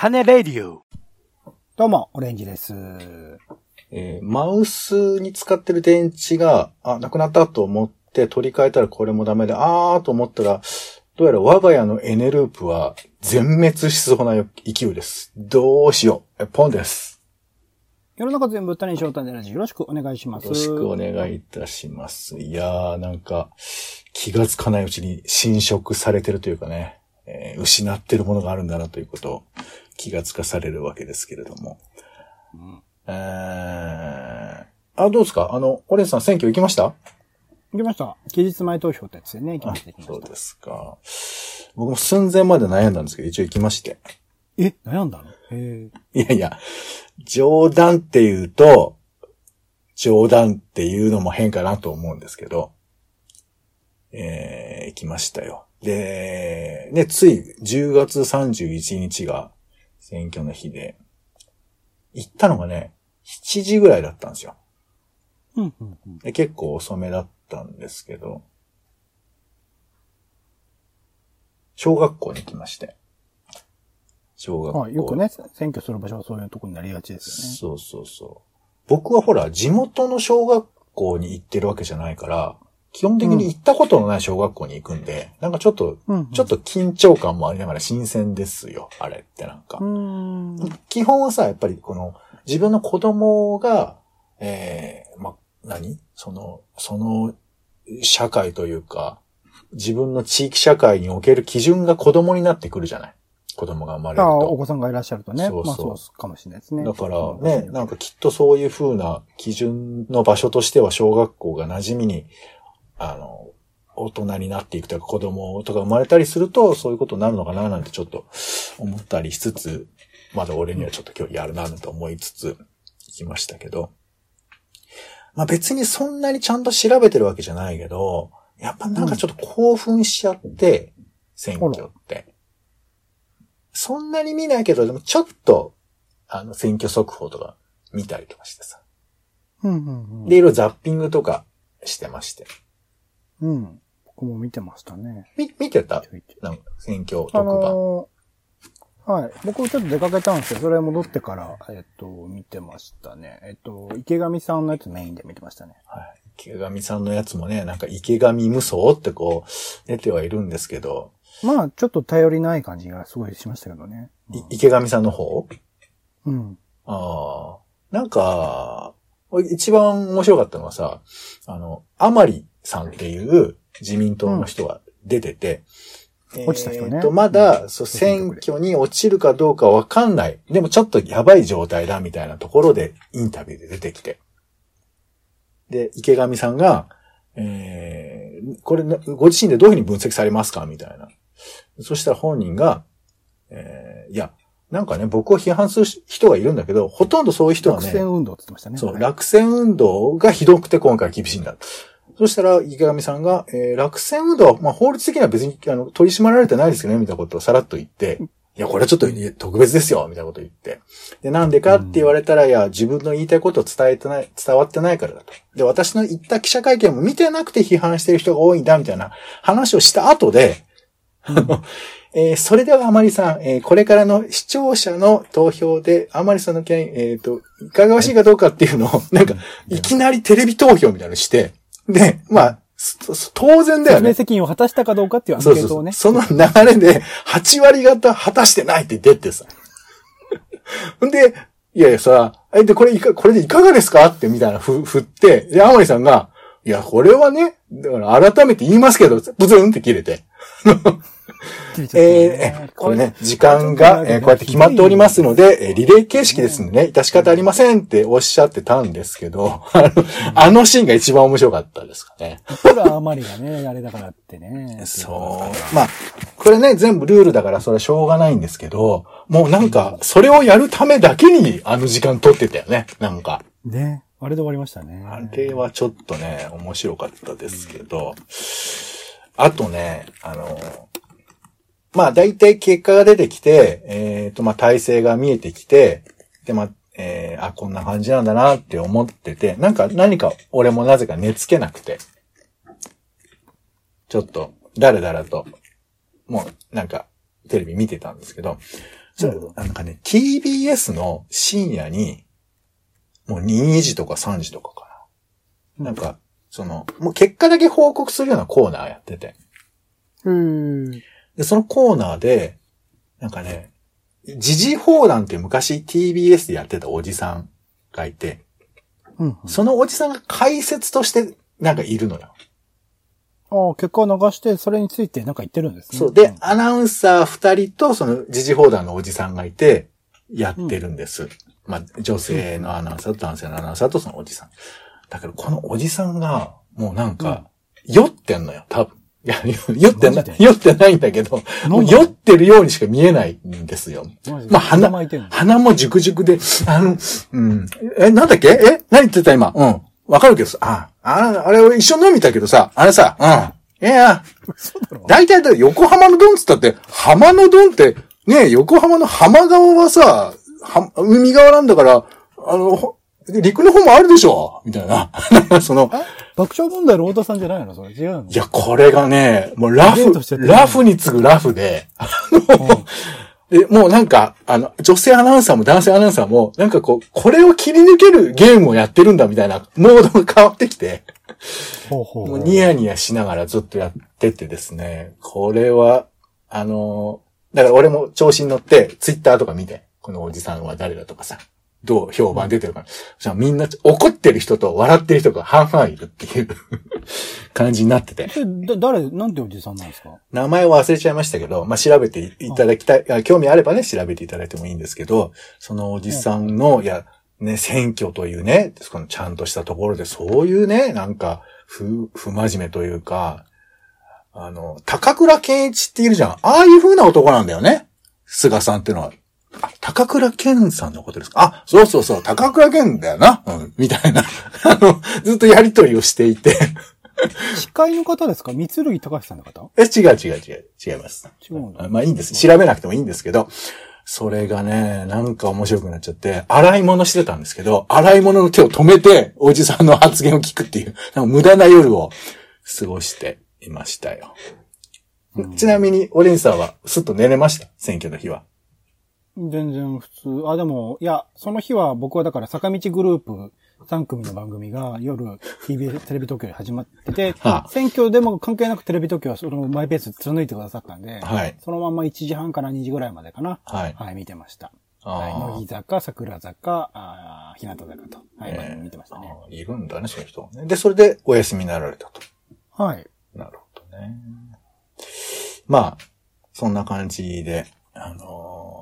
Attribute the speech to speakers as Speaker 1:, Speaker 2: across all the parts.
Speaker 1: 種レディオ。
Speaker 2: どうも、オレンジです。
Speaker 3: えーマウスに使ってる電池が、あ、なくなったと思って取り替えたらこれもダメで、あーと思ったら、どうやら我が家のエネループは全滅しそうな勢いです。どうしよう。えポンです。
Speaker 2: 世の中全部種に翔太でラジよろしくお願いします。
Speaker 3: よろしくお願いいたします。いやー、なんか、気がつかないうちに侵食されてるというかね、えー失ってるものがあるんだなということを気がつかされるわけですけれども。えー、あ、どうですか？あの、オレンジさん選挙行きました？
Speaker 2: 行きました。期日前投票ってやつでね、行きました。
Speaker 3: そうですか。僕も寸前まで悩んだんですけど、一応行きまして。
Speaker 2: え、悩んだの？へ
Speaker 3: いやいや、冗談って言うと、冗談っていうのも変かなと思うんですけど、えー、行きましたよ。で、ね、つい10月31日が選挙の日で、行ったのがね、7時ぐらいだったんですよ。
Speaker 2: え。うん、うん、うん。
Speaker 3: で結構遅めだったんですけど、小学校に行きまして。小学校。
Speaker 2: はい、よくね、選挙する場所はそういうとこになりがちですよね。
Speaker 3: そうそうそう。僕はほら、地元の小学校に行ってるわけじゃないから、基本的に行ったことのない小学校に行くんで、なんかちょっと、ちょっと緊張感もありながら新鮮ですよ、あれってなんか。基本はさ、やっぱりこの、自分の子供が、ええま、何？その、その、社会というか、自分の地域社会における基準が子供になってくるじゃない？子供が生まれる
Speaker 2: ああ、お
Speaker 3: と。
Speaker 2: 子さんがいらっしゃるとね。
Speaker 3: そうそう
Speaker 2: まあそうかもしれないですね。
Speaker 3: だからね、なんかきっとそういう風な基準の場所としては小学校が馴染みに、あの、大人になっていくというか子供とか生まれたりするとそういうことになるのかななんてちょっと思ったりしつつ、まだ俺にはちょっと今日やるなと思いつつ行きましたけど、まあ別にそんなにちゃんと調べてるわけじゃないけど、やっぱなんかちょっと興奮しちゃって、選挙って。そんなに見ないけど、でもちょっと、あの、選挙速報とか見たりとかしてさ。
Speaker 2: うん、うん、うん。
Speaker 3: で、いろいろザッピングとかしてまして。
Speaker 2: うん。僕も見てましたね。
Speaker 3: み、見てた？なんか選挙特
Speaker 2: あ
Speaker 3: 番。
Speaker 2: のーはい。僕ちょっと出かけたんですよ。それ戻ってから、えっと、見てましたね。えっと、池上さんのやつメインで見てましたね。
Speaker 3: はい。池上さんのやつもね、なんか池上無双ってこう、出てはいるんですけど、
Speaker 2: まあ、ちょっと頼りない感じがすごいしましたけどね。
Speaker 3: い池上さんの方？
Speaker 2: うん。
Speaker 3: ああ。なんか、俺一番面白かったのはさ、あの、甘利さんっていう自民党の人が出てて、
Speaker 2: 落ちた人ね
Speaker 3: えーと、まだ、そう、選
Speaker 2: 選挙
Speaker 3: 挙に落ちるかどうかわかんない。でもちょっとやばい状態だみたいなところでインタビューで出てきて。で、池上さんが、えー、これね、ご自身でどういうふうに分析されますかみたいな。そしたら本人が、えー、いや、なんかね、僕を批判する人がいるんだけど、ほとんどそういう人はね、
Speaker 2: 落選運動って言ってましたね。
Speaker 3: そう、
Speaker 2: はい
Speaker 3: 落選運動がひどくて今回厳しいんだ。そしたら、池上さんが、えー落選運動は、まあ、法律的には別に、あの、取り締まられてないですよね、みたいなことをさらっと言って、いや、これはちょっと特別ですよ、みたいなことを言って。で、なんでかって言われたら、いや、自分の言いたいことを伝えてない、伝わってないからだと。で、私の言った記者会見も見てなくて批判してる人が多いんだ、みたいな話をした後で、あの、えーそれでは、あまりさん、えーこれからの視聴者の投票で、あまりさんの件、えっ、と、いかがわしいかどうかっていうのを、なんか、いきなりテレビ投票みたいなのして、で、まあ、そそ当然だよ
Speaker 2: 説明
Speaker 3: ね。
Speaker 2: 責任を果たしたかどうかっていうアン
Speaker 3: そうそうそう。
Speaker 2: ケートをね。
Speaker 3: その流れで、8割方果たしてないって出てさ。ん で、いやいやさ、え、で、これいか、これでいかがですかってみたいなふ、振って、で、あまりさんが、いや、これはね、だから改めて言いますけど、ブツンって切れて。えー、これね、時間が、えーこうやって決まっておりますので、えーリレー形式ですんでね、致し方ありませんっておっしゃってたんですけど、あの、あのシーンが一番面白かったですかね。
Speaker 2: ほら、あまりがね、あれだからってね。
Speaker 3: そう。まあ、これね、全部ルールだからそれはしょうがないんですけど、もうなんか、それをやるためだけにあの時間取ってたよね、なんか。
Speaker 2: ね。あれで終わりましたね。
Speaker 3: あれはちょっとね、面白かったですけど、あとね、あの、まあ大体結果が出てきて、えっ、と、まあ体制が見えてきて、で、まあ、えーあ、こんな感じなんだなって思ってて、なんか何か俺もなぜか寝つけなくて、ちょっと、だらだらと、もうなんか、テレビ見てたんですけど、
Speaker 2: な
Speaker 3: んかね、TBS の深夜に、もう2時とか3時とかかな。なんか、その、もう結果だけ報告するようなコーナーやってて。
Speaker 2: うん。
Speaker 3: で、そのコーナーで、なんかね、時事放談って昔 TBS でやってたおじさんがいて、
Speaker 2: うん。
Speaker 3: そのおじさんが解説としてなんかいるのよ。
Speaker 2: ああ、結果を流して、それについてなんか言ってるんですね。
Speaker 3: そう。で、アナウンサー二人とその時事放談のおじさんがいて、やってるんです。まあ、女性のアナウンサーと男性のアナウンサーとそのおじさん。だけど、このおじさんが、もうなんか、酔ってんのよ、多分。いや、酔ってな酔ってないんだけど、もう酔ってるようにしか見えないんですよ。まあ鼻鼻も熟熟で、あの、うん。え、なんだっけ？え？何言ってた今？うん。わかるけどさ、あ、ああれ俺一緒に飲みたけどさ、あれさ、うん。いや、大体だ横浜のドンっつったって、浜のドンって、ね横浜の浜側はさ、は海側なんだから、あの、ほ陸の方もあるでしょみたいな。その、
Speaker 2: え？爆笑問題の太田さんじゃないの？それ。違うの？
Speaker 3: いや、これがね、もうラフラフに次ぐラフで、あの、で、もうなんか、あの、女性アナウンサーも男性アナウンサーも、なんかこう、これを切り抜けるゲームをやってるんだみたいな、モードが変わってきて、
Speaker 2: ほうほう
Speaker 3: もうニヤニヤしながらずっとやっててですね、これは、あの、だから俺も調子に乗って、ツイッターとか見て、このおじさんは誰だとかさ、どう評判出てるかな。じゃあみんな怒ってる人と笑ってる人が半々いるっていう感じになってて。
Speaker 2: 誰、なんておじさんなんですか？
Speaker 3: 名前を忘れちゃいましたけど、まあ、調べていただきたい、あ興味あればね、調べていただいてもいいんですけど、そのおじさんの、いや、ね、選挙というね、このちゃんとしたところで、そういうね、なんか、不、不真面目というか、あの、高倉健一っているじゃん。ああいう風な男なんだよね。菅さんっていうのは。あ、高倉健さんのことですか？あ、そうそうそう、高倉健だよな。うん、みたいな。あの、ずっとやりとりをしていて。
Speaker 2: 司会の方ですか？三剣隆さんの方？
Speaker 3: え、違う違う違う、違います。
Speaker 2: 違うんだ。
Speaker 3: あまあいいんです。調べなくてもいいんですけど、それがね、なんか面白くなっちゃって、洗い物してたんですけど、洗い物の手を止めて、おじさんの発言を聞くっていう、なんか無駄な夜を過ごしていましたよ。
Speaker 2: うん
Speaker 3: ちなみに、オレンジさんは、すっと寝れました？選挙の日は。
Speaker 2: 全然普通。あ、でも、いや、その日は僕はだから坂道グループ3組の番組が夜 TBS テレビ東京で始まってて、
Speaker 3: はあ
Speaker 2: 選挙でも関係なくテレビ東京はそのマイペース貫いてくださったんで、
Speaker 3: はい
Speaker 2: そのまま1時半から2時ぐらいまでかな。
Speaker 3: はい。
Speaker 2: はい、見てました。はい、乃木坂、桜坂、あー日向坂と。はい、
Speaker 3: えー
Speaker 2: 見てましたね。
Speaker 3: いるんだね、そういう人はね。で、それでお休みになられたと。
Speaker 2: はい。
Speaker 3: なるほどね。まあ、そんな感じで、あのー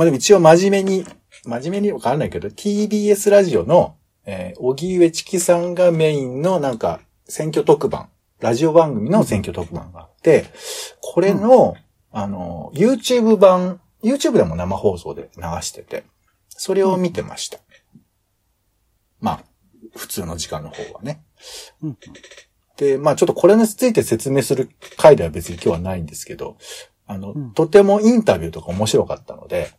Speaker 3: まあでも一応真面目に、真面目にわかんないけど、TBS ラジオの、えー、荻上チキさんがメインのなんか、選挙特番、ラジオ番組の選挙特番があって、これの、あのー YouTube 版、YouTube でも生放送で流してて、それを見てました。まあ、普通の時間の方はね。
Speaker 2: うん
Speaker 3: で、まあちょっとこれについて説明する回では別に今日はないんですけど、あの、
Speaker 2: うん
Speaker 3: とてもインタビューとか面白かったので、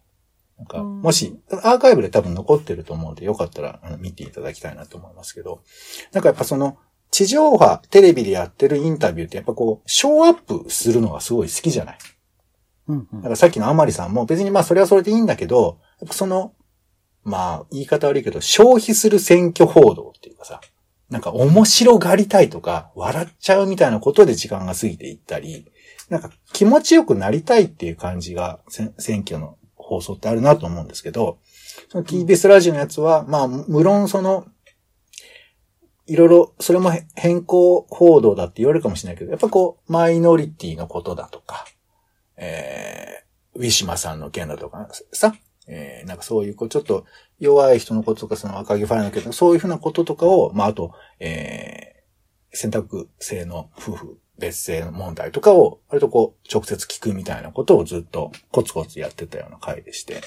Speaker 3: なんか、
Speaker 2: うん。
Speaker 3: もし、アーカイブで多分残ってると思うので、よかったらあの見ていただきたいなと思いますけど、なんかやっぱその、地上波、テレビでやってるインタビューってやっぱこう、ショーアップするのがすごい好きじゃない？
Speaker 2: うんうん。
Speaker 3: だからさっきのアマリさんも別にまあそれはそれでいいんだけど、やっぱその、まあ言い方悪いけど、消費する選挙報道っていうかさ、なんか面白がりたいとか、笑っちゃうみたいなことで時間が過ぎていったり、なんか気持ちよくなりたいっていう感じがせ選挙の放送ってあるなと思うんですけど、その TBS ラジオのやつは、まあ無論その、いろいろ、それもへ変更報道だって言われるかもしれないけど、やっぱこう、マイノリティのことだとか、えー、ウィシュマさんの件だとかさ、えー、なんかそういう、こう、ちょっと弱い人のこととか、その赤木ファイルの件とか、そういうふうなこととかを、まあ、あと、えー、選択制の夫婦別姓の問題とかを、割とこう、直接聞くみたいなことをずっとコツコツやってたような回でして、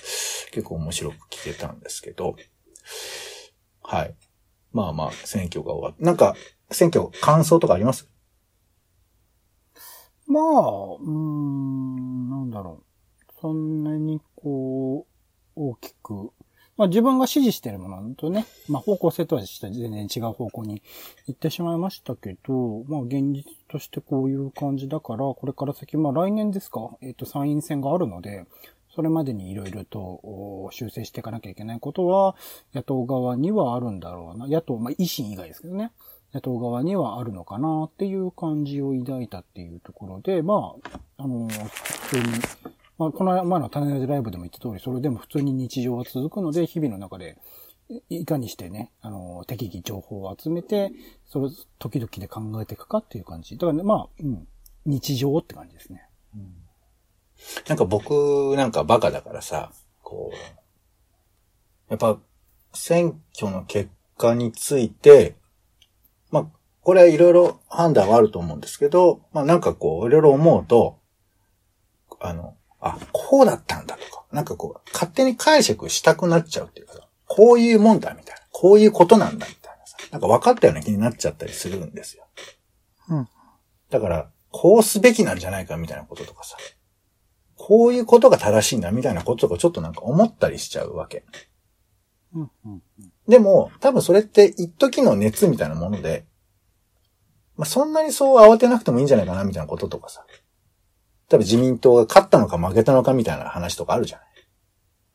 Speaker 3: 結構面白く聞けたんですけど、はい。まあまあ、選挙が終わって、なんか、選挙感想とかあります？
Speaker 2: まあ、うーん、なんだろう。そんなにこう、大きく。まあ自分が支持してるものとね、まあ方向性とは全然違う方向に行ってしまいましたけど、まあ現実としてこういう感じだから、これから先、まあ来年ですか、えっ、と参院選があるので、それまでにいろいろと修正していかなきゃいけないことは、野党側にはあるんだろうな。野党、まあ維新以外ですけどね。野党側にはあるのかなっていう感じを抱いたっていうところで、まあ、あの、普通に、まあ、この前の種ラジライブでも言った通り、それでも普通に日常は続くので、日々の中で、いかにしてね、あの、適宜情報を集めて、それを時々で考えていくかっていう感じ。だからね、まあ、うん、日常って感じですね。うん、
Speaker 3: なんか僕なんかバカだからさ、こう、やっぱ、選挙の結果について、まあ、これはいろいろ判断はあると思うんですけど、まあなんかこう、いろいろ思うと、あの、あ、こうだったんだとか、なんかこう、勝手に解釈したくなっちゃうっていうか、こういうもんだみたいな、こういうことなんだみたいなさ、なんか分かったような気になっちゃったりするんですよ。
Speaker 2: うん。
Speaker 3: だから、こうすべきなんじゃないかみたいなこととかさ、こういうことが正しいんだみたいなこととかちょっとなんか思ったりしちゃうわけ。
Speaker 2: うんうん、
Speaker 3: でも、多分それって一時の熱みたいなもので、まあ、そんなにそう慌てなくてもいいんじゃないかなみたいなこととかさ。多分自民党が勝ったのか負けたのかみたいな話とかあるじゃない。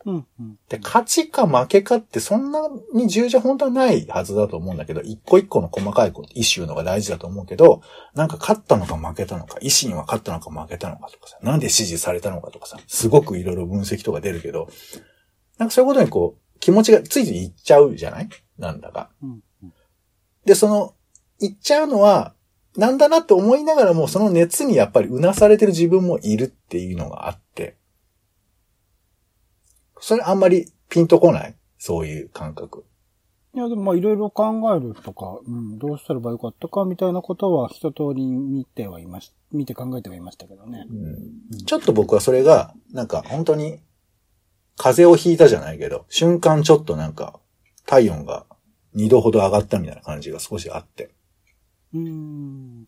Speaker 2: うんうん、
Speaker 3: で、勝ちか負けかってそんなに重要じゃ本当はないはずだと思うんだけど、一個一個の細かいイシューのが大事だと思うけど、なんか勝ったのか負けたのか、維新は勝ったのか負けたのかとかさ、なんで支持されたのかとかさ、すごくいろいろ分析とか出るけど、なんかそういうことにこう、気持ちがついついいっちゃうじゃない？なんだか。で、その、いっちゃうのは、なんだなって思いながらも、その熱にやっぱりうなされてる自分もいるっていうのがあって、それあんまりピンとこない？そういう感覚。
Speaker 2: いや、でもまあいろいろ考えるとか、うん、どうすればよかったかみたいなことは一通り見てはいまし、見て考えてはいましたけどね。
Speaker 3: うん、ちょっと僕はそれが、なんか本当に風邪をひいたじゃないけど、瞬間ちょっとなんか、体温が2度ほど上がったみたいな感じが少しあって。
Speaker 2: うん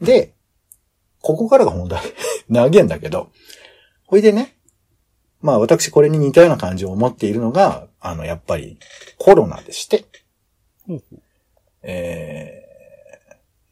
Speaker 3: で、ここからが本題。長いんだけど、ほいでね、まあ私これに似たような感じを持っているのが、あの、やっぱりコロナでして、
Speaker 2: うん、
Speaker 3: え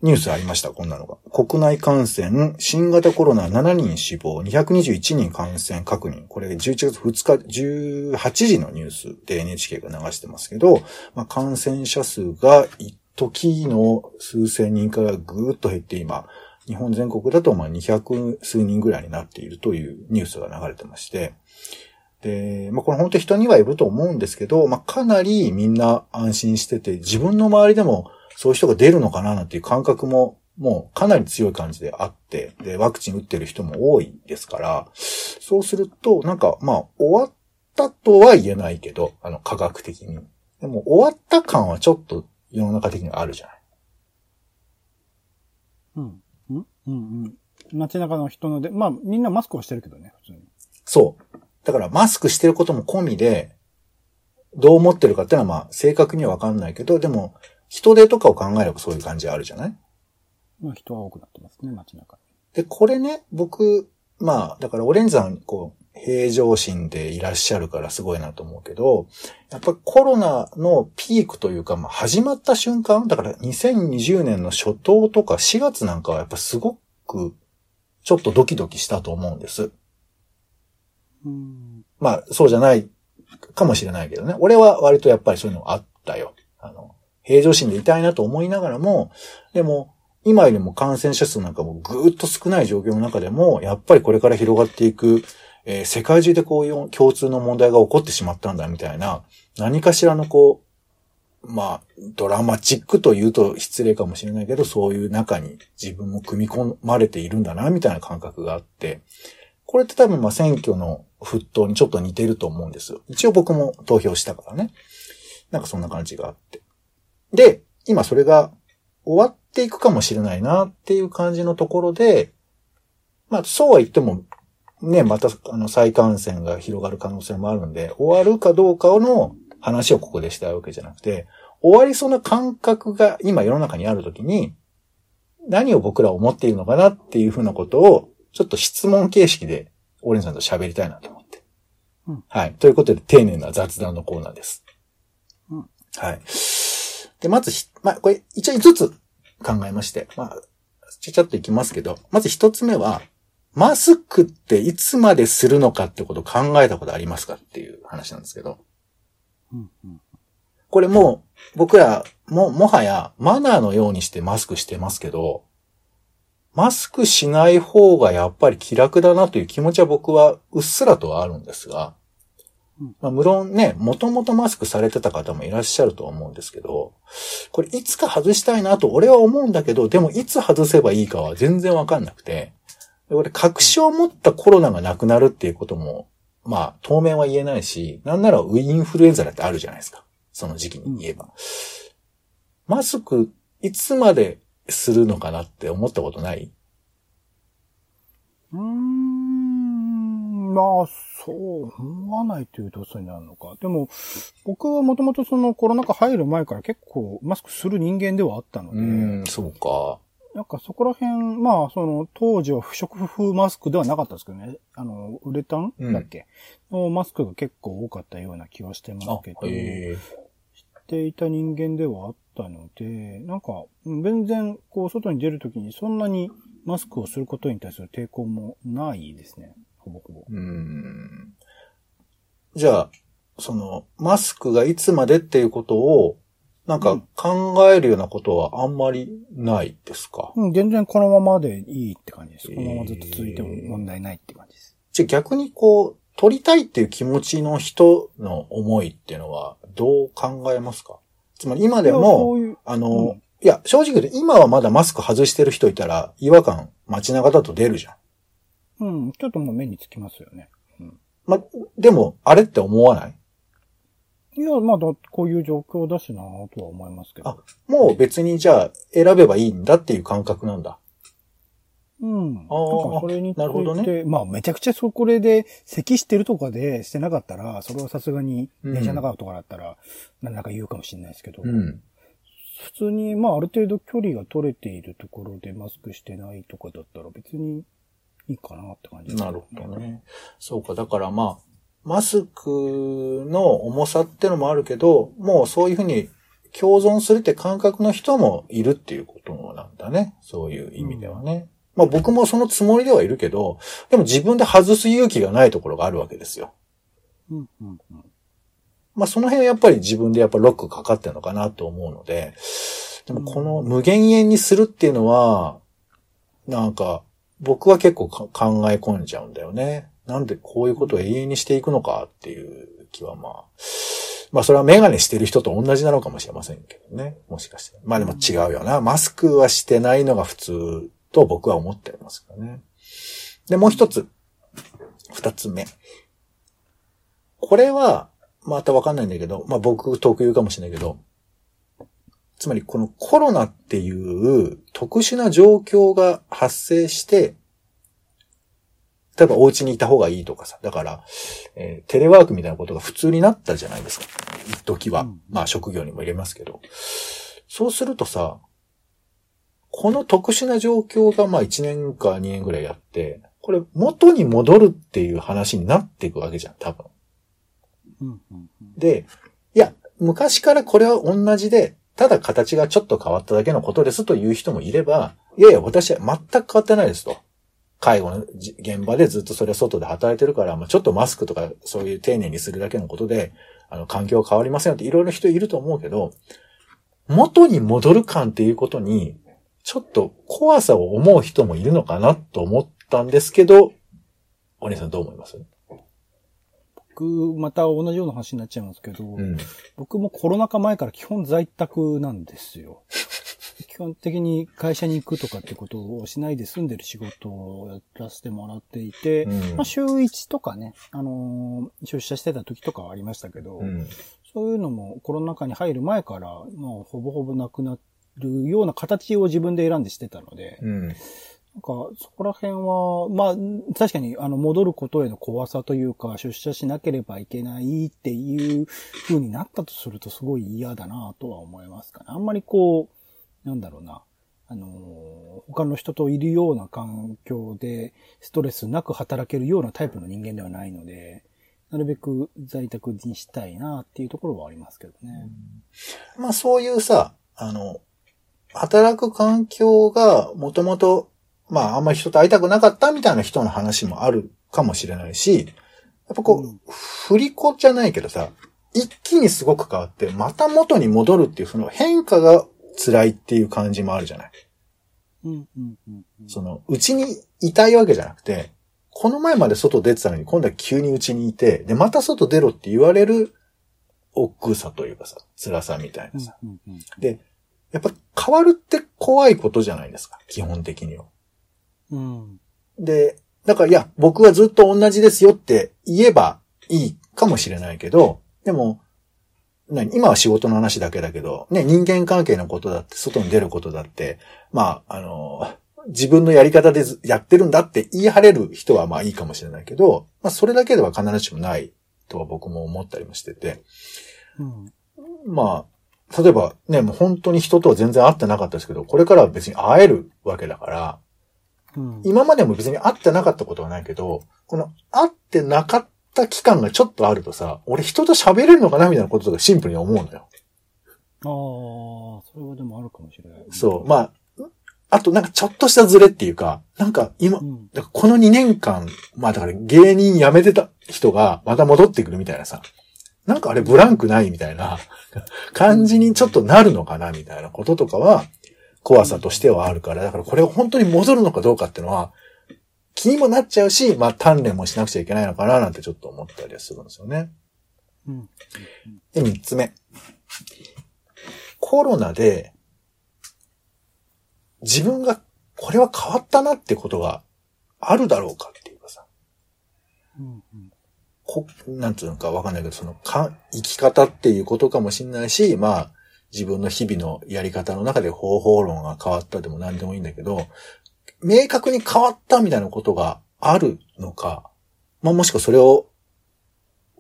Speaker 3: ニュースありました、こんなのが。国内感染、新型コロナ7人死亡、221人感染確認。これ11月2日、18時のニュースで NHK が流してますけど、まあ、感染者数が一時の数千人からぐーっと減って今、日本全国だとまあ200数人ぐらいになっているというニュースが流れてまして、で、まあこれ本当人にはいると思うんですけど、まあかなりみんな安心してて、自分の周りでもそういう人が出るのかななんていう感覚ももうかなり強い感じであって、で、ワクチン打ってる人も多いですから、そうすると、なんか、まあ、終わったとは言えないけど、あの、科学的に。でも、終わった感はちょっと世の中的にあるじゃない。
Speaker 2: うん。うんうんうん。街中の人ので、まあ、みんなマスクをしてるけどね、普通に。
Speaker 3: そう。だから、マスクしてることも込みで、どう思ってるかっていうのは、まあ、正確にはわかんないけど、でも、人手とかを考えればそういう感じあるじゃない？
Speaker 2: まあ人は多くなってますね、街中
Speaker 3: で、これね、僕、まあ、だからオレンジさん、こう、平常心でいらっしゃるからすごいなと思うけど、やっぱりコロナのピークというか、まあ始まった瞬間、だから2020年の初頭とか4月なんかはやっぱすごくちょっとドキドキしたと思うんです。
Speaker 2: うん
Speaker 3: まあそうじゃないかもしれないけどね。俺は割とやっぱりそういうのあったよ。あの、平常心でいたいなと思いながらも、でも、今よりも感染者数なんかもぐーっと少ない状況の中でも、やっぱりこれから広がっていく、えー、世界中でこういう共通の問題が起こってしまったんだみたいな、何かしらのこう、まあ、ドラマチックと言うと失礼かもしれないけど、そういう中に自分も組み込まれているんだな、みたいな感覚があって、これって多分まあ選挙の沸騰にちょっと似てると思うんですよ。一応僕も投票したからね。なんかそんな感じがあって。で、今それが終わっていくかもしれないなっていう感じのところで、まあそうは言っても、ね、またあの再感染が広がる可能性もあるんで、終わるかどうかの話をここでしたいわけじゃなくて、終わりそうな感覚が今世の中にあるときに、何を僕ら思っているのかなっていうふうなことを、ちょっと質問形式で、オレンさんと喋りたいなと思って。
Speaker 2: うん
Speaker 3: はい。ということで、丁寧な雑談のコーナーです。
Speaker 2: うん
Speaker 3: はい。で、まずひ、まあ、これ、一応5つ考えまして、まあ、ちゃちゃっといきますけど、まず1つ目は、マスクっていつまでするのかってことを考えたことありますかっていう話なんですけど、
Speaker 2: うんうん
Speaker 3: これもう、僕ら、も、もはや、マナーのようにしてマスクしてますけど、マスクしない方がやっぱり気楽だなという気持ちは僕はうっすらとはあるんですが
Speaker 2: うん、
Speaker 3: まあ、無論ね、もともとマスクされてた方もいらっしゃると思うんですけど、これいつか外したいなと俺は思うんだけど、でもいつ外せばいいかは全然わかんなくて、で俺確証を持ったコロナがなくなるっていうことも、まあ当面は言えないし、なんならウインフルエンザだってあるじゃないですか。その時期に言えば。マスク、いつまでするのかなって思ったことない？う
Speaker 2: ーん、まあ、そう、思わないというとそうになるのか。でも、僕はもともとそのコロナ禍入る前から結構マスクする人間ではあったので、
Speaker 3: ん、そうか。
Speaker 2: なんかそこら辺、まあ、その、当時は不織布マスクではなかったですけどね。あの、ウレタン
Speaker 3: うん
Speaker 2: だっけ、のマスクが結構多かったような気はしてます
Speaker 3: あ
Speaker 2: けど、、
Speaker 3: へえ。
Speaker 2: していた人間ではあったので、なんか、うん全然、こう、外に出るときにそんなにマスクをすることに対する抵抗もないですね。ほぼほぼ。
Speaker 3: うん。じゃあ、その、マスクがいつまでっていうことを、なんか
Speaker 2: うん
Speaker 3: 考えるようなことはあんまりないですか、
Speaker 2: うん、全然このままでいいって感じです。このままずっと続いても問題ないって感じです。
Speaker 3: じゃあ逆にこう、取りたいっていう気持ちの人の思いっていうのはどう考えますか？つまり今でも、
Speaker 2: ういう、
Speaker 3: あの、
Speaker 2: うん
Speaker 3: いや、正直言うと今はまだマスク外してる人いたら違和感街中だと出るじゃん。
Speaker 2: うん、ちょっともう目につきますよね。
Speaker 3: ま、でも、あれって思わない？
Speaker 2: いや、まだこういう状況だしなとは思いますけど。
Speaker 3: あもう別にじゃあ選べばいいんだっていう感覚なんだ。
Speaker 2: うん。なんかそれにつ
Speaker 3: なるほど
Speaker 2: いて、まあめちゃくちゃそこで咳してるとかでしてなかったら、それはさすがに
Speaker 3: うん
Speaker 2: 電車の中とかだったら、なんだか言うかもしれないですけど、
Speaker 3: うん。
Speaker 2: 普通に、まあある程度距離が取れているところでマスクしてないとかだったら別にいいかなって感じです
Speaker 3: なるほど。ね。そうか。だからまあ、マスクの重さってのもあるけど、もうそういうふうに共存するって感覚の人もいるっていうことなんだね。そういう意味ではね。まあ僕もそのつもりではいるけど、でも自分で外す勇気がないところがあるわけですよ。
Speaker 2: うんうんうん。
Speaker 3: まあその辺はやっぱり自分でやっぱロックかかってるのかなと思うので、でもこの無限円にするっていうのは、なんか僕は結構か考え込んじゃうんだよね。なんでこういうことを永遠にしていくのかっていう気はまあ、まあそれはメガネしてる人と同じなのかもしれませんけどね。もしかして。まあでも違うよな。マスクはしてないのが普通と僕は思ってますからね。で、もう一つ。二つ目。これは、またわかんないんだけど、まあ僕特有かもしれないけど、つまりこのコロナっていう特殊な状況が発生して、例えばお家にいた方がいいとかさ、だから、えーテレワークみたいなことが普通になったじゃないですか。一時は。
Speaker 2: うん
Speaker 3: まあ職業にも入れますけど。そうするとさ、この特殊な状況がまあ1年か2年ぐらいやって、これ元に戻るっていう話になっていくわけじゃん、多分。
Speaker 2: うんうんうん
Speaker 3: で、いや、昔からこれは同じで、ただ形がちょっと変わっただけのことですという人もいれば、いやいや、私は全く変わってないですと。介護のじ現場でずっとそれは外で働いてるから、まあ、ちょっとマスクとかそういう丁寧にするだけのことで、あの、環境は変わりませんよっていろいろ人いると思うけど、元に戻る感っていうことに、ちょっと怖さを思う人もいるのかなと思ったんですけど、お姉さんどう思います？
Speaker 2: 僕、また同じような話になっちゃいますけど、
Speaker 3: うん。
Speaker 2: 僕もコロナ禍前から基本在宅なんですよ。基本的に会社に行くとかってことをしないで住んでる仕事をやらせてもらっていて、
Speaker 3: うん
Speaker 2: まあ、週1とかね、あのー出社してた時とかはありましたけど、
Speaker 3: うん。
Speaker 2: そういうのもコロナ禍に入る前から、もうほぼほぼなくなるような形を自分で選んでしてたので、
Speaker 3: うん。
Speaker 2: なんか、そこら辺は、まあ、確かに、あの、戻ることへの怖さというか、出社しなければいけないっていう風になったとすると、すごい嫌だなとは思いますかね。あんまりこう、なんだろうな、あの、他の人といるような環境で、ストレスなく働けるようなタイプの人間ではないので、なるべく在宅にしたいなっていうところはありますけどね。
Speaker 3: まあそういうさ、あの、働く環境がもともと、まああんまり人と会いたくなかったみたいな人の話もあるかもしれないし、やっぱこう、
Speaker 2: うん。
Speaker 3: 振り子じゃないけどさ、一気にすごく変わって、また元に戻るっていうその変化が辛いっていう感じもあるじゃない。
Speaker 2: うん、うん、うんうん。
Speaker 3: その、うちにいたいわけじゃなくて、この前まで外出てたのに今度は急にうちにいて、で、また外出ろって言われる億劫さというかさ、辛さみたいなさ。
Speaker 2: うん、うん、
Speaker 3: で、やっぱ変わるって怖いことじゃないですか、基本的には。
Speaker 2: うん。
Speaker 3: で、だからいや、僕はずっと同じですよって言えばいいかもしれないけど、でも、何？今は仕事の話だけだけど、ね、人間関係のことだって、外に出ることだって、まあ、あの、自分のやり方でずやってるんだって言い張れる人はまあいいかもしれないけど、まあそれだけでは必ずしもないとは僕も思ったりもしてて、
Speaker 2: うん。
Speaker 3: まあ、例えばね、もう本当に人とは全然会ってなかったですけど、これからは別に会えるわけだから、
Speaker 2: うん。
Speaker 3: 今までも別に会ってなかったことはないけど、この会ってなかった期間がちょっとあるとさ、俺人と喋れるのかなみたいなこととかシンプルに思うのよ。
Speaker 2: ああ、それはでもあるかもしれない。
Speaker 3: そう。まあ、あとなんかちょっとしたズレっていうか、なんか今、
Speaker 2: うん。
Speaker 3: だからこの2年間、まあだから芸人辞めてた人がまた戻ってくるみたいなさ、なんかあれブランクないみたいな感じにちょっとなるのかなみたいなこととかは怖さとしてはあるから、だからこれ本当に戻るのかどうかっていうのは気にもなっちゃうし、まあ鍛錬もしなくちゃいけないのかななんてちょっと思ったりはするんですよね。
Speaker 2: うん。
Speaker 3: で、3つ目。コロナで自分がこれは変わったなってことがあるだろうかっていうかさ、
Speaker 2: うん。うん。
Speaker 3: こ、なんつうのかわかんないけど、その、か、生き方っていうことかもしれないし、まあ、自分の日々のやり方の中で方法論が変わったでも何でもいいんだけど、明確に変わったみたいなことがあるのか、まあもしくはそれを、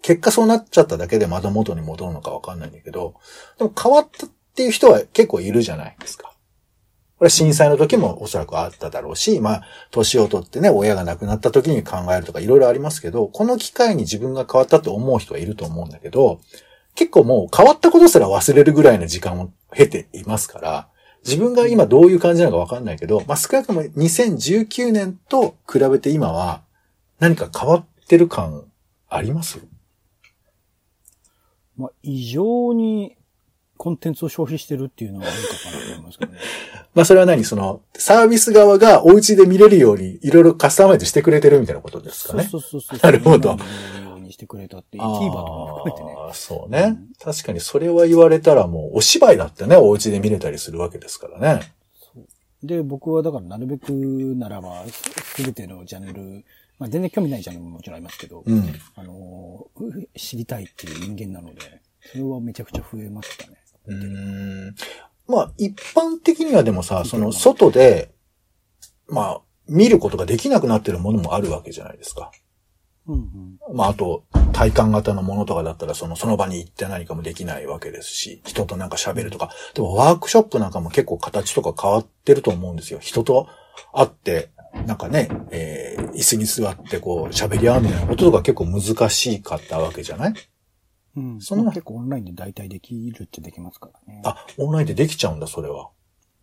Speaker 3: 結果そうなっちゃっただけでまた元に戻るのかわかんないんだけど、でも変わったっていう人は結構いるじゃないですか。これ震災の時もおそらくあっただろうし、まあ、年を取ってね、親が亡くなった時に考えるとかいろいろありますけど、この機会に自分が変わったと思う人はいると思うんだけど、結構もう変わったことすら忘れるぐらいの時間を経ていますから、自分が今どういう感じなのかわかんないけど、まあ、少なくとも2019年と比べて今は何か変わってる感あります？
Speaker 2: まあ、異常にコンテンツを消費してるっていうのはあるかなと思いますけどね。
Speaker 3: まあ、それは何？その、サービス側がお家で見れるようにいろいろカスタマイズしてくれてるみたいなことですかね。
Speaker 2: そうそうそうそう。
Speaker 3: なるほど
Speaker 2: してくれたって、TVer とかも含めてね。
Speaker 3: そうね、確かにそれは言われたらもうお芝居だってね、お家で見れたりするわけですからね。
Speaker 2: で、僕はだからなるべくならば、すべてのジャンル、まあ全然興味ないジャンルももちろんありますけど、
Speaker 3: うん。
Speaker 2: あのー、知りたいっていう人間なので、それはめちゃくちゃ増えましたね。
Speaker 3: うーん。まあ、一般的にはでもさ、その外で、まあ、見ることができなくなってるものもあるわけじゃないですか。
Speaker 2: うんうん。
Speaker 3: まあ、あと、体感型のものとかだったら、その、その場に行って何かもできないわけですし、人となんか喋るとか。でも、ワークショップなんかも結構形とか変わってると思うんですよ。人と会って、なんかね、えー、椅子に座ってこう、喋り合うみたいなこととか結構難しかったわけじゃない？
Speaker 2: うん。
Speaker 3: その
Speaker 2: まあ結構オンラインで大体できるっちゃできますからね。
Speaker 3: あ、オンラインでできちゃうんだ、それは。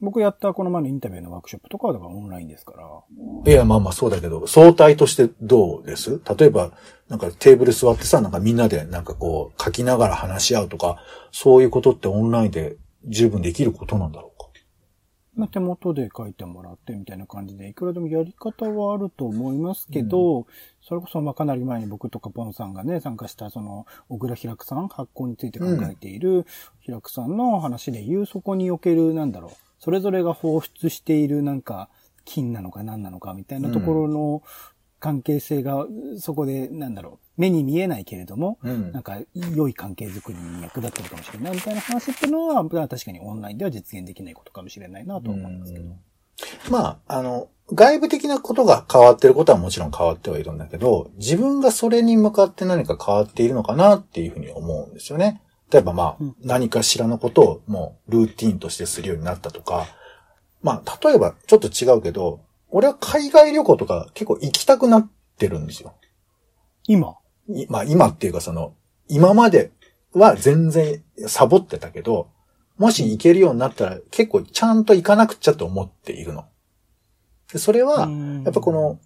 Speaker 2: 僕やったこの前のインタビューのワークショップとかはだからオンラインですから。
Speaker 3: いや、まあまあそうだけど、相対としてどうです？例えば、なんかテーブル座ってさ、なんかみんなでなんかこう書きながら話し合うとか、そういうことってオンラインで十分できることなんだろうか？
Speaker 2: まあ、手元で書いてもらってみたいな感じで、いくらでもやり方はあると思いますけど、それこそまあかなり前に僕とかポンさんがね、参加したその、小倉平久さん、発行について考えている平久さんの話で言う、そこにおける、なんだろう、それぞれが放出しているなんか、金なのか何なのかみたいなところの関係性が、そこで、なんだろう、目に見えないけれども、
Speaker 3: うん
Speaker 2: なんか、良い関係づくりに役立ってるかもしれないみたいな話っていうのは、まあ確かにオンラインでは実現できないことかもしれないなと思いますけど。
Speaker 3: まあ、あの、外部的なことが変わってることはもちろん変わってはいるんだけど、自分がそれに向かって何か変わっているのかなっていうふうに思うんですよね。例えばまあ、
Speaker 2: うん
Speaker 3: 何かしらのことをもうルーティンとしてするようになったとか、まあ、例えばちょっと違うけど、俺は海外旅行とか結構行きたくなってるんですよ。
Speaker 2: 今？
Speaker 3: いまあ今っていうかその、今までは全然サボってたけど、もし行けるようになったら結構ちゃんと行かなくちゃと思っているの。でそれは、やっぱこの、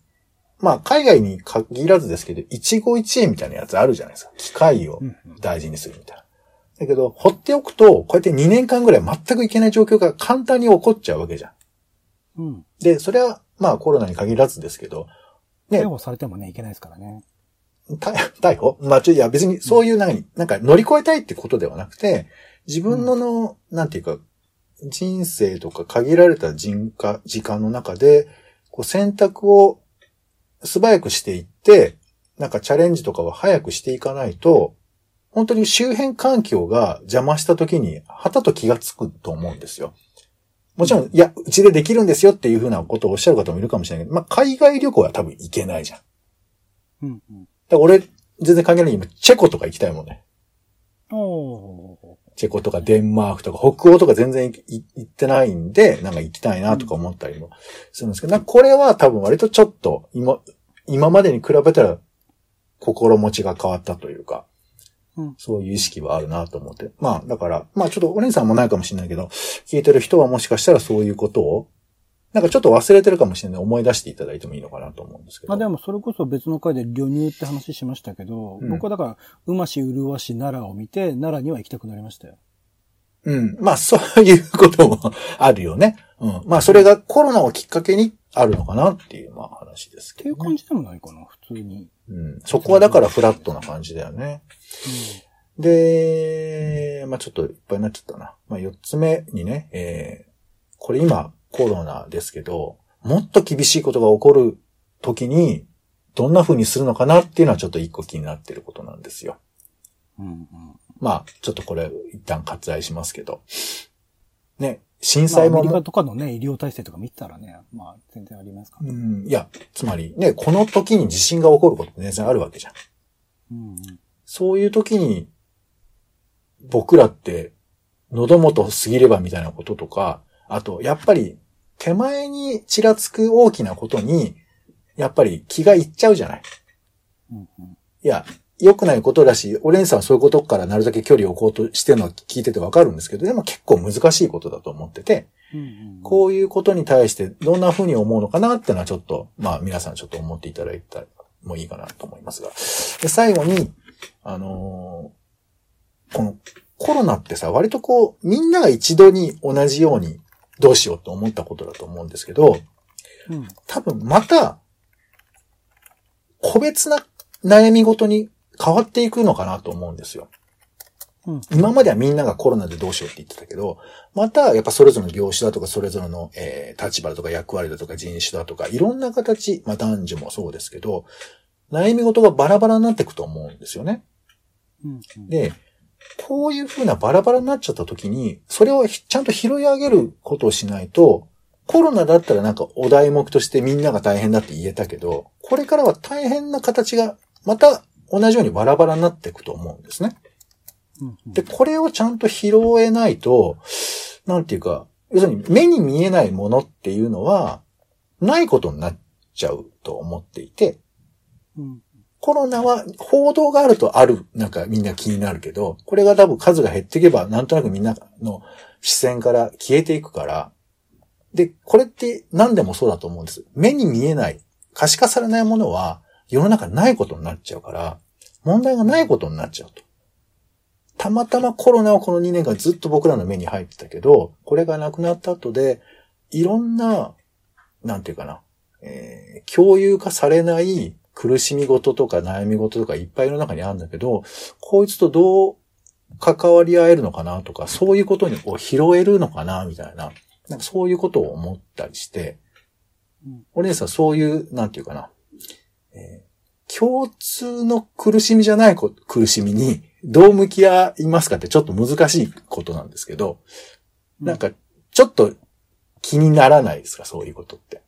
Speaker 3: まあ海外に限らずですけど、一期一会みたいなやつあるじゃないですか。機会を大事にするみたいな。だけど、放っておくと、こうやって2年間ぐらい全くいけない状況が簡単に起こっちゃうわけじゃん。
Speaker 2: うん。
Speaker 3: で、それは、まあコロナに限らずですけど、
Speaker 2: ね。逮捕されてもね、いけないですからね。
Speaker 3: 逮捕？まあ、ちょ、いや別にそういう何、うん、なんか乗り越えたいってことではなくて、自分のの、うん、なんていうか、人生とか限られた人か時間の中で、こう選択を素早くしていって、なんかチャレンジとかは早くしていかないと、本当に周辺環境が邪魔した時に、はたと気がつくと思うんですよ。もちろん、いや、うちでできるんですよっていうふうなことをおっしゃる方もいるかもしれないけど、まあ、海外旅行は多分行けないじゃん。
Speaker 2: うんうん。だ
Speaker 3: から俺、全然関係ない今、チェコとか行きたいもんね。
Speaker 2: お
Speaker 3: チェコとかデンマークとか北欧とか全然行ってないんで、なんか行きたいなとか思ったりもするんですけど、うん、これは多分割とちょっと今、今までに比べたら心持ちが変わったというか、そういう意識はあるなと思って。まあ、だから、まあちょっとお姉さんもないかもしれないけど、聞いてる人はもしかしたらそういうことを、なんかちょっと忘れてるかもしれない思い出していただいてもいいのかなと思うんですけど。
Speaker 2: まあでもそれこそ別の回で旅入って話しましたけど、うん、僕はだから、馬し麗し奈良を見て、奈良には行きたくなりましたよ。
Speaker 3: うん。まあそういうこともあるよね。うん。まあそれがコロナをきっかけにあるのかなっていう、まあ話ですけ
Speaker 2: ど、ね、っていう感じでもないかな、普通に。
Speaker 3: うん。そこはだからフラットな感じだよね。うん、で、まあちょっといっぱいになっちゃったな。まあ四つ目にね、えー、これ今コロナですけど、もっと厳しいことが起こる時に、どんな風にするのかなっていうのはちょっと一個気になってることなんですよ。
Speaker 2: うんうん、
Speaker 3: まあ、ちょっとこれ一旦割愛しますけど。ね、震災も。ア
Speaker 2: メリカとかのね、医療体制とか見たらね、まあ、全然ありますか
Speaker 3: ら、ね。うん。いや、つまりね、この時に地震が起こることって全然あるわけじゃん。
Speaker 2: うん、うん、
Speaker 3: そういう時に、僕らって、喉元過ぎればみたいなこととか、あと、やっぱり、手前にちらつく大きなことに、やっぱり気がいっちゃうじゃない。
Speaker 2: うんうん、
Speaker 3: いや、良くないことだし、オレンジさんはそういうことからなるだけ距離を置こうとしてるのは聞いててわかるんですけど、でも結構難しいことだと思ってて、
Speaker 2: うんうん。
Speaker 3: こういうことに対してどんな風に思うのかなってのはちょっと、まあ皆さんちょっと思っていただいたらもいいかなと思いますが。で、最後に、あのー、このコロナってさ、割とこう、みんなが一度に同じようにどうしようと思ったことだと思うんですけど、
Speaker 2: うん、
Speaker 3: 多分また、個別な悩みごとに変わっていくのかなと思うんですよ。
Speaker 2: うん、
Speaker 3: 今まではみんながコロナでどうしようって言ってたけど、またやっぱそれぞれの業種だとか、それぞれの、えー、立場だとか役割だとか人種だとか、いろんな形、まあ男女もそうですけど、悩み事がバラバラになっていくと思うんですよね。
Speaker 2: うんうん、
Speaker 3: で、こういうふうなバラバラになっちゃった時に、それをちゃんと拾い上げることをしないと、コロナだったらなんかお題目としてみんなが大変だって言えたけど、これからは大変な形がまた同じようにバラバラになっていくと思うんですね。で、これをちゃんと拾えないと、なんていうか、要するに目に見えないものっていうのは、ないことになっちゃうと思っていて、
Speaker 2: うん、
Speaker 3: コロナは報道があるとある、なんかみんな気になるけど、これが多分数が減っていけば、なんとなくみんなの視線から消えていくから、で、これって何でもそうだと思うんです。目に見えない、可視化されないものは世の中ないことになっちゃうから、問題がないことになっちゃうと。たまたまコロナはこの2年間ずっと僕らの目に入ってたけど、これがなくなった後で、いろんな、なんていうかな、えー、共有化されない苦しみ事とか悩み事とかいっぱいの中にあるんだけど、こいつとどう関わり合えるのかなとか、そういうことにこう拾えるのかなみたいな、なんかそういうことを思ったりして、
Speaker 2: うん、
Speaker 3: お姉さんそういう、なんていうかな、えー、共通の苦しみじゃない苦しみにどう向き合いますかってちょっと難しいことなんですけど、なんかちょっと気にならないですかそういうことって。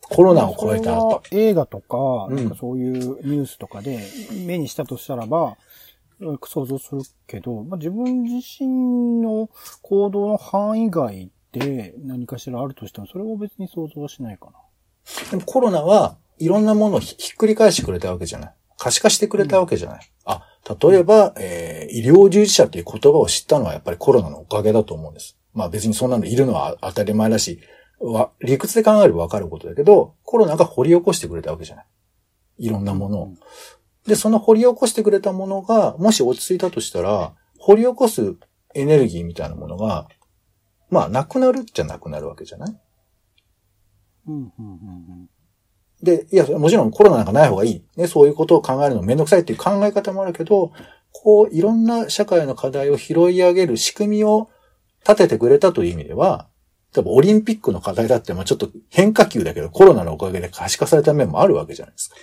Speaker 3: コロナを超えた後。
Speaker 2: 映画とか、なんかそういうニュースとかで目にしたとしたらば、想像するけど、まあ、自分自身の行動の範囲外で何かしらあるとしても、それを別に想像はしないかな。
Speaker 3: でもコロナはいろんなものをひっくり返してくれたわけじゃない。可視化してくれたわけじゃない。あ、例えば、えー、医療従事者っていう言葉を知ったのはやっぱりコロナのおかげだと思うんです。まあ別にそんなのいるのは当たり前だし、は、理屈で考えればわかることだけど、コロナが掘り起こしてくれたわけじゃない。いろんなものを。で、その掘り起こしてくれたものが、もし落ち着いたとしたら、掘り起こすエネルギーみたいなものが、まあ、なくなるっちゃなくなるわけじゃない？で、いや、もちろんコロナなんかない方がいい。ね、そういうことを考えるのめんどくさいっていう考え方もあるけど、こう、いろんな社会の課題を拾い上げる仕組みを立ててくれたという意味では、多分オリンピックの課題だって、まあちょっと変化球だけど、コロナのおかげで可視化された面もあるわけじゃないですか。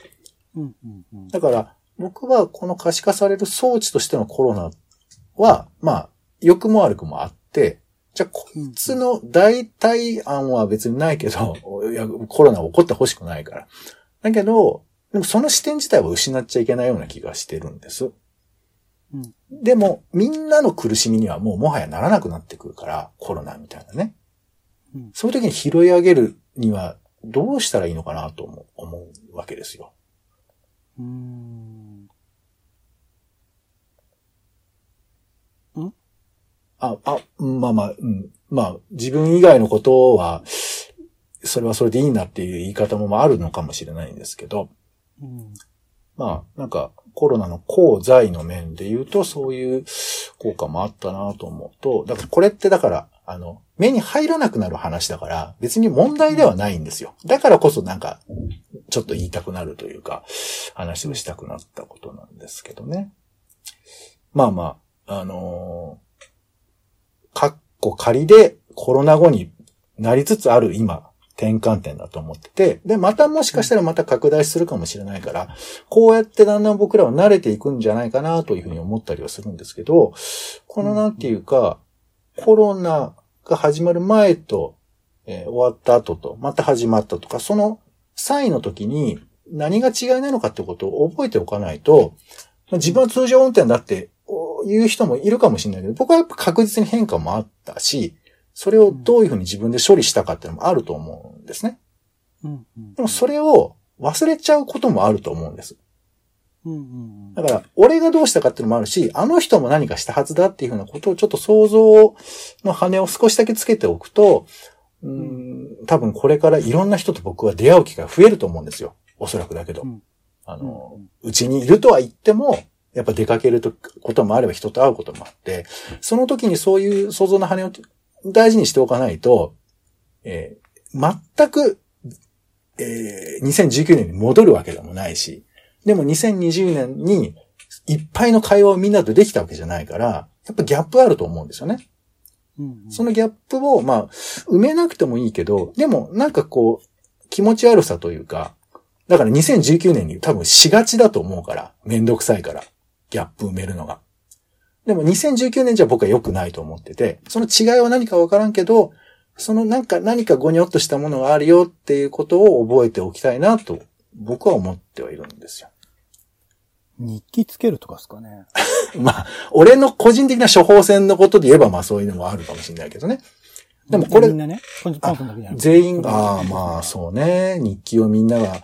Speaker 3: だから、僕はこの可視化される装置としてのコロナは、まあ、良くも悪くもあって、じゃあ、こいつの代替案は別にないけど、いやコロナ起こってほしくないから。だけど、でもその視点自体は失っちゃいけないような気がしてるんです。うん、でも、みんなの苦しみにはもうもはやならなくなってくるから、コロナみたいなね。うん、そういう時に拾い上げるにはどうしたらいいのかなと思う思うわけですよ。うん。んあ、あ、まあまあ、うん。まあ、自分以外のことは、それはそれでいいんだっていう言い方もあるのかもしれないんですけど、うん、まあ、なんか、コロナの功罪の面で言うと、そういう効果もあったなと思うと、だからこれってだから、あの、目に入らなくなる話だから、別に問題ではないんですよ。だからこそなんか、ちょっと言いたくなるというか、話をしたくなったことなんですけどね。まあまあ、あのー、かっこ仮でコロナ後になりつつある今、転換点だと思ってて、で、またもしかしたらまた拡大するかもしれないから、こうやってだんだん僕らは慣れていくんじゃないかなというふうに思ったりはするんですけど、このなんていうか、コロナが始まる前と、えー、終わった後と、また始まったとか、その際の時に何が違いなのかってことを覚えておかないと、自分は通常運転だって言う人もいるかもしれないけど、僕はやっぱ確実に変化もあったし、それをどういうふうに自分で処理したかっていうのもあると思うんですね。うんうん、でもそれを忘れちゃうこともあると思うんです。うんうんうん、だから、俺がどうしたかっていうのもあるし、あの人も何かしたはずだっていうふうなことをちょっと想像の羽を少しだけつけておくと、うん、多分これからいろんな人と僕は出会う機会が増えると思うんですよ。おそらくだけど。うん、あの、うち、にいるとは言っても、やっぱ出かけることもあれば人と会うこともあって、その時にそういう想像の羽を大事にしておかないと、えー、全く、えー、2019年に戻るわけでもないし、でも2020年にいっぱいの会話をみんなとできたわけじゃないから、やっぱギャップあると思うんですよね。うんうん、そのギャップを、まあ、埋めなくてもいいけど、でもなんかこう、気持ち悪さというか、だから2019年に多分しがちだと思うから、めんどくさいから、ギャップ埋めるのが。でも2019年じゃ僕は良くないと思ってて、その違いは何かわからんけど、そのなんか何かゴニョっとしたものがあるよっていうことを覚えておきたいなと僕は思ってはいるんですよ。
Speaker 2: 日記つけるとかですかね。
Speaker 3: まあ、俺の個人的な処方箋のことで言えばまあそういうのもあるかもしれないけどね。でもこれ、みんなね、全員が、ああまあそうね、日記をみんなが、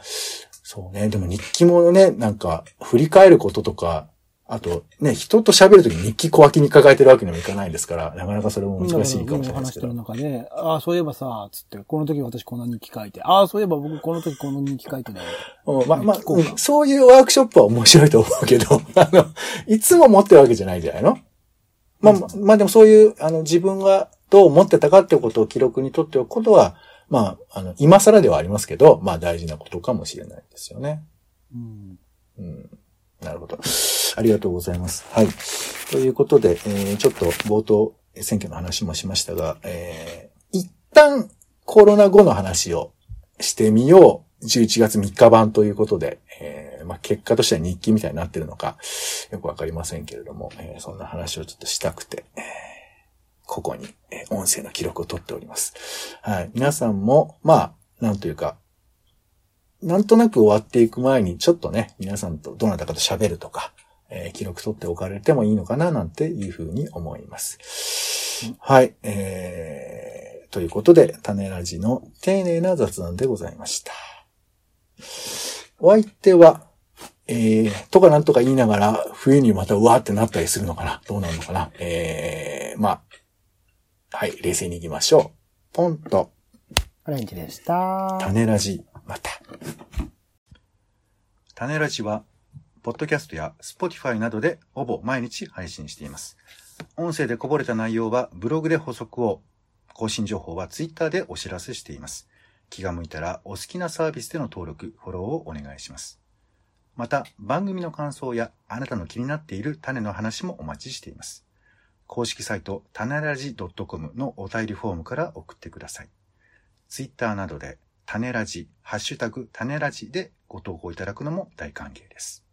Speaker 3: そうね、でも日記もね、なんか振り返ることとか、あと、ね、人と喋るときに日記小脇に抱えてるわけにもいかないですから、なかなかそれも難しいかもしれないですけど。話してる
Speaker 2: 中で、ああ、そういえばさ、つって、この時私この日記書いて、ああ、そういえば僕この時この日記書いてね。
Speaker 3: まあまあ、うん、そういうワークショップは面白いと思うけど、あの、いつも持ってるわけじゃないじゃないの？まあ、まあでもそういう、あの、自分がどう思ってたかってことを記録に取っておくことは、まあ、あの、今更ではありますけど、まあ大事なことかもしれないですよね。うん。うんなるほど。ありがとうございます。はい。ということで、えー、ちょっと冒頭、選挙の話もしましたが、えー、一旦コロナ後の話をしてみよう。11月3日版ということで、えー、まあ、結果としては日記みたいになってるのか、よくわかりませんけれども、えー、そんな話をちょっとしたくて、え、ここに、え音声の記録を取っております。はい。皆さんも、まあ、なんというか、なんとなく終わっていく前に、ちょっとね、皆さんとどなたかと喋るとか、えー、記録取っておかれてもいいのかな、なんていうふうに思います。はい、えー、ということで、種ラジの丁寧な雑談でございました。お相手は、えー、とかなんとか言いながら、冬にまたうわーってなったりするのかな？どうなるのかな？えー、まあ、はい、冷静に行きましょう。ポンと、
Speaker 2: オレンジでした。
Speaker 3: 種ラジ、また。種ラジは、ポッドキャストや Spotify などでほぼ毎日配信しています。音声でこぼれた内容はブログで補足を、更新情報は Twitter でお知らせしています。気が向いたらお好きなサービスでの登録、フォローをお願いします。また、番組の感想やあなたの気になっている種の話もお待ちしています。公式サイト、種ラジ .com のお便りフォームから送ってください。ツイッターなどで、種ラジ、ハッシュタグ種ラジでご投稿いただくのも大歓迎です。